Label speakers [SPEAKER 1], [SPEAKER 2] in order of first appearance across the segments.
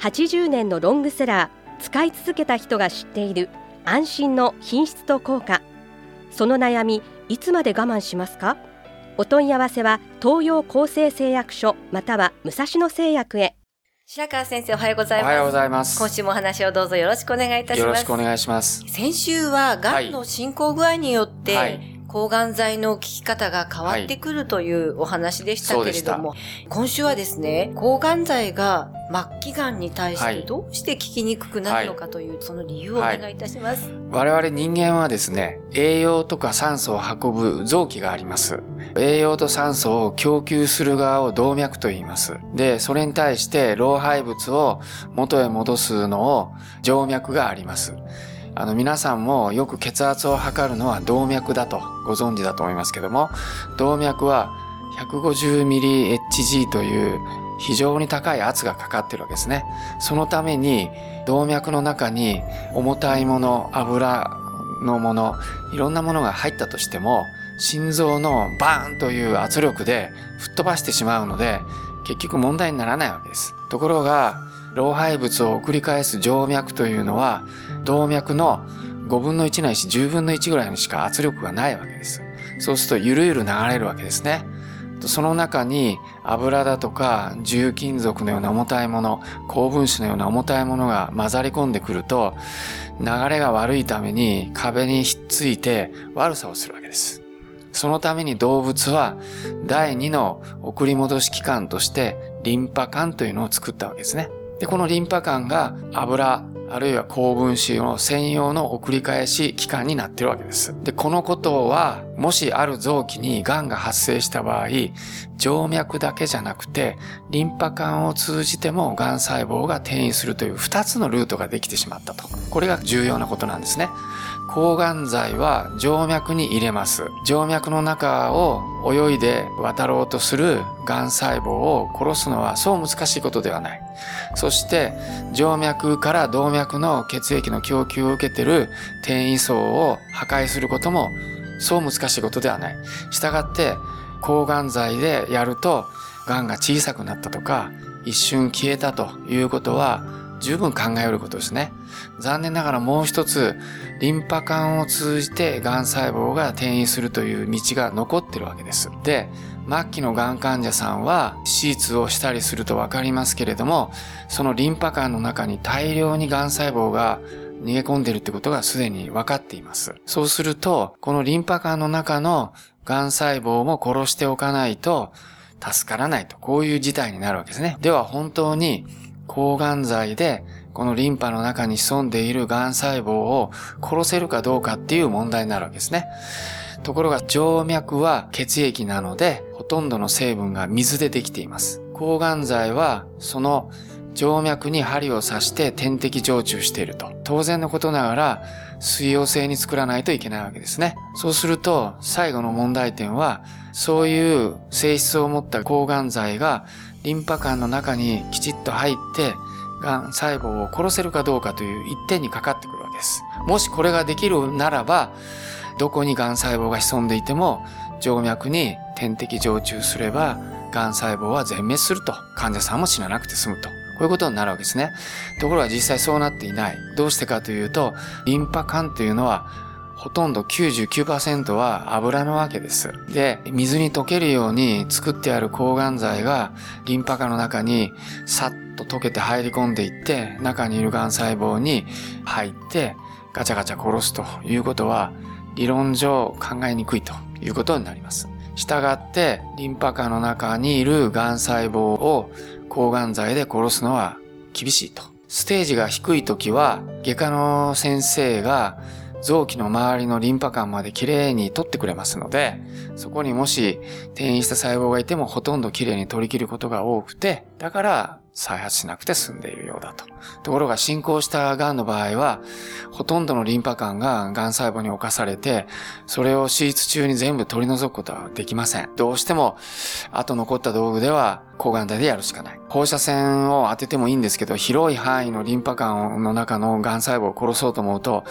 [SPEAKER 1] 80年のロングセラー使い続けた人が知っている安心の品質と効果。その悩みいつまで我慢しますか？お問い合わせは東洋厚生製薬所または武蔵野製薬へ。
[SPEAKER 2] 白川先生おはようございます。
[SPEAKER 3] おはようございます。
[SPEAKER 2] 今週もお話をどうぞよろしくお願いいたします。
[SPEAKER 3] よろしくお願いします。
[SPEAKER 2] 先週はがんの進行具合によって、
[SPEAKER 3] はい
[SPEAKER 2] 抗がん剤の効き方が変わってくるというお話でしたけれども、今週はですね、抗がん剤が末期がんに対してどうして効きにくくなるのかという、その理由をお願いいたします。
[SPEAKER 3] 我々人間はですね、栄養とか酸素を運ぶ臓器があります。栄養と酸素を供給する側を動脈と言います。で、それに対して老廃物を元へ戻すのを静脈があります。あの皆さんもよく血圧を測るのは動脈だとご存知だと思いますけども、動脈は 150mHg という非常に高い圧がかかってるわけですね。そのために動脈の中に重たいもの、油のもの、いろんなものが入ったとしても、心臓のバーンという圧力で吹っ飛ばしてしまうので、結局問題にならないわけです。ところが、老廃物を送り返す静脈というのは、動脈の5分の1ないし10分の1ぐらいにしか圧力がないわけです。そうするとゆるゆる流れるわけですね。その中に油だとか重金属のような重たいもの、高分子のような重たいものが混ざり込んでくると、流れが悪いために壁にひっついて悪さをするわけです。そのために動物は第二の送り戻し器官としてリンパ管というのを作ったわけですね。で、このリンパ管が油、あるいは高分子の専用の送り返し機関になってるわけです。で、このことは、もしある臓器に癌が発生した場合、静脈だけじゃなくて、リンパ管を通じても癌細胞が転移するという2つのルートができてしまったと。これが重要なことなんですね。抗がん剤は静脈に入れます。静脈の中を泳いで渡ろうとする癌細胞を殺すのはそう難しいことではない。そして静脈から動脈の血液の供給を受けてる転移層を破壊することもそう難しいことではない。したがって抗がん剤でやると癌が小さくなったとか一瞬消えたということは十分考えることですね。残念ながらもう一つ、リンパ管を通じて癌細胞が転移するという道が残ってるわけです。で、末期の癌患者さんは手術をしたりするとわかりますけれども、そのリンパ管の中に大量に癌細胞が逃げ込んでるってことがすでに分かっています。そうすると、このリンパ管の中の癌細胞も殺しておかないと助からないと、こういう事態になるわけですね。では本当に抗がん剤でこのリンパの中に潜んでいる癌細胞を殺せるかどうかっていう問題になるわけですね。ところが静脈は血液なのでほとんどの成分が水でできています。抗がん剤はその静脈に針を刺して点滴常駐していると。当然のことながら水溶性に作らないといけないわけですね。そうすると最後の問題点はそういう性質を持った抗がん剤がリンパ管の中にきちっと入って、癌細胞を殺せるかどうかという一点にかかってくるわけです。もしこれができるならば、どこに癌細胞が潜んでいても、静脈に点滴常駐すれば、癌細胞は全滅すると。患者さんも死ななくて済むと。こういうことになるわけですね。ところが実際そうなっていない。どうしてかというと、リンパ管というのは、ほとんど99%は油のわけです。で、水に溶けるように作ってある抗がん剤がリンパ管の中にさっと溶けて入り込んでいって中にいる癌細胞に入ってガチャガチャ殺すということは理論上考えにくいということになります。したがってリンパ管の中にいる癌細胞を抗がん剤で殺すのは厳しいと。ステージが低い時は外科の先生が臓器の周りのリンパ管まできれいに取ってくれますので、そこにもし転移した細胞がいてもほとんどきれいに取り切ることが多くて、だから再発しなくて済んでいるようだと。ところが進行した癌の場合は、ほとんどのリンパ管が癌細胞に侵されて、それを手術中に全部取り除くことはできません。どうしても、後残った道具では抗がん剤でやるしかない。放射線を当ててもいいんですけど、広い範囲のリンパ管の中の癌細胞を殺そうと思うと、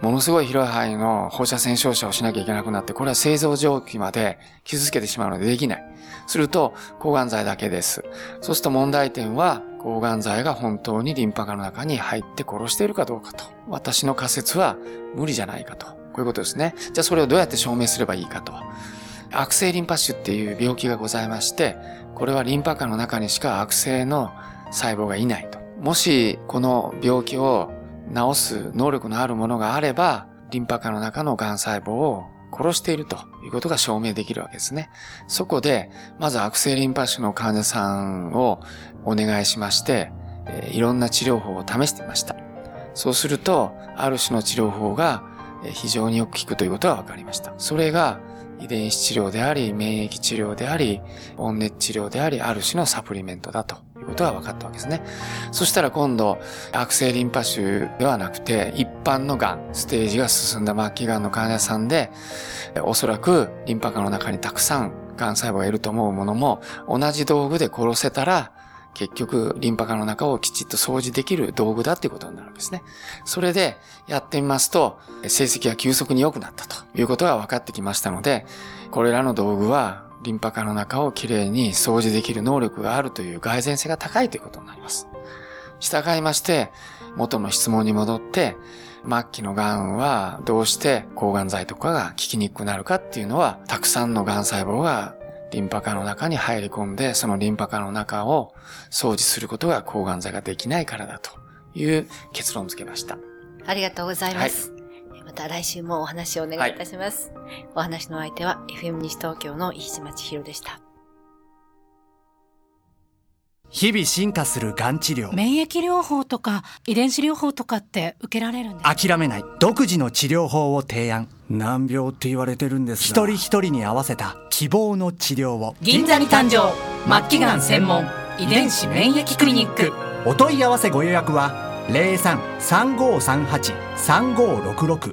[SPEAKER 3] ものすごい広い範囲の放射線照射をしなきゃいけなくなって、これは製造上期まで傷つけてしまうのでできない。すると、抗がん剤だけです。そうすると問題点は、抗がん剤が本当にリンパ管の中に入って殺しているかどうかと。私の仮説は無理じゃないかと。こういうことですね。じゃあそれをどうやって証明すればいいかと。悪性リンパ腫っていう病気がございまして、これはリンパ管の中にしか悪性の細胞がいないと。もしこの病気を治す能力のあるものがあれば、リンパ管の中の癌細胞を殺しているということが証明できるわけですね。そこで、まず悪性リンパ腫の患者さんをお願いしまして、いろんな治療法を試してみました。そうすると、ある種の治療法が非常によく効くということが分かりました。それが遺伝子治療であり、免疫治療であり、温熱治療であり、ある種のサプリメントだということが分かったわけですね。そしたら今度、悪性リンパ腫ではなくて、一般の癌、ステージが進んだ末期癌の患者さんで、おそらくリンパ管の中にたくさん癌細胞がいると思うものも、同じ道具で殺せたら、結局、リンパ管の中をきちっと掃除できる道具だっていうことになるんですね。それでやってみますと、成績が急速に良くなったということが分かってきましたので、これらの道具はリンパ管の中をきれいに掃除できる能力があるという蓋然性が高いということになります。従いまして、元の質問に戻って、末期の癌はどうして抗がん剤とかが効きにくくなるかっていうのは、たくさんの癌細胞がリンパ管の中に入り込んで、そのリンパ管の中を掃除することが抗がん剤ができないからだという結論をつけました。
[SPEAKER 2] ありがとうございます。はい、また来週もお話をお願いいたします。はい、お話の相手は FM 西東京の飯島千尋でした。
[SPEAKER 4] 日々進化するがん治療。
[SPEAKER 5] 免疫療法とか遺伝子療法とかって受けられるんです
[SPEAKER 4] 諦めない。独自の治療法を提案。難病って言われてるんです一人一人に合わせた希望の治療を。
[SPEAKER 5] 銀座に誕生。末期がん専門。遺伝子免疫クリニック。
[SPEAKER 4] お問い合わせご予約は03-3538-3566